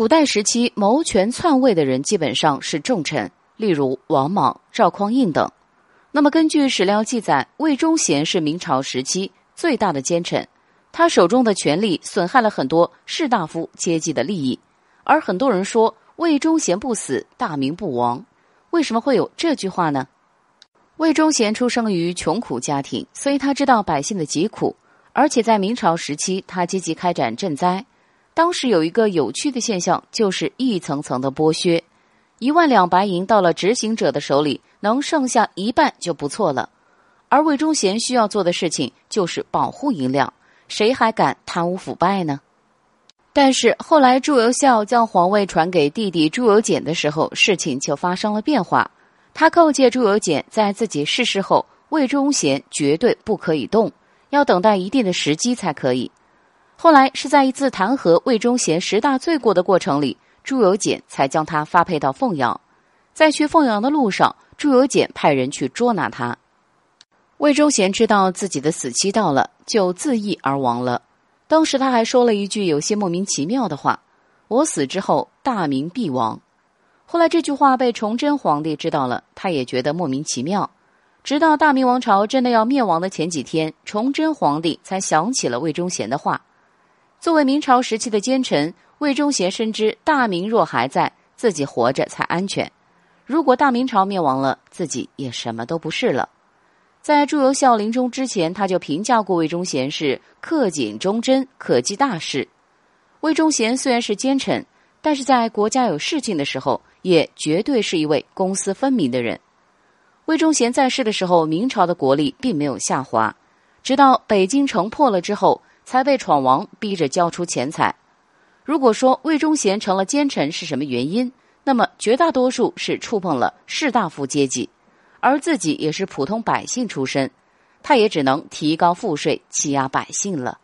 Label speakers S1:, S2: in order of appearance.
S1: 古代时期谋权篡位的人基本上是重臣，例如王莽、赵匡胤等。那么根据史料记载，魏忠贤是明朝时期最大的奸臣，他手中的权力损害了很多士大夫阶级的利益。而很多人说魏忠贤不死，大明不亡。为什么会有这句话呢？魏忠贤出生于穷苦家庭，所以他知道百姓的疾苦，而且在明朝时期，他积极开展赈灾。当时有一个有趣的现象，就是一层层的剥削，一万两白银到了执行者的手里，能剩下一半就不错了。而魏忠贤需要做的事情就是保护银两，谁还敢贪污腐败呢？但是后来朱由校将皇位传给弟弟朱由检的时候，事情就发生了变化。他告诫朱由检，在自己逝世后，魏忠贤绝对不可以动，要等待一定的时机才可以。后来是在一次弹劾魏忠贤十大罪过的过程里，朱由检才将他发配到凤阳。在去凤阳的路上，朱由检派人去捉拿他。魏忠贤知道自己的死期到了，就自缢而亡了。当时他还说了一句有些莫名其妙的话：“我死之后，大明必亡。”后来这句话被崇祯皇帝知道了，他也觉得莫名其妙。直到大明王朝真的要灭亡的前几天，崇祯皇帝才想起了魏忠贤的话。作为明朝时期的奸臣，魏忠贤深知大明若还在，自己活着才安全。如果大明朝灭亡了，自己也什么都不是了。在朱由校临终之前，他就评价过魏忠贤是克谨忠贞，可记大事。魏忠贤虽然是奸臣，但是在国家有事情的时候。也绝对是一位公私分明的人。魏忠贤在世的时候，明朝的国力并没有下滑，直到北京城破了之后，才被闯王逼着交出钱财。如果说魏忠贤成了奸臣是什么原因，那么绝大多数是触碰了士大夫阶级，而自己也是普通百姓出身，他也只能提高赋税，欺压百姓了。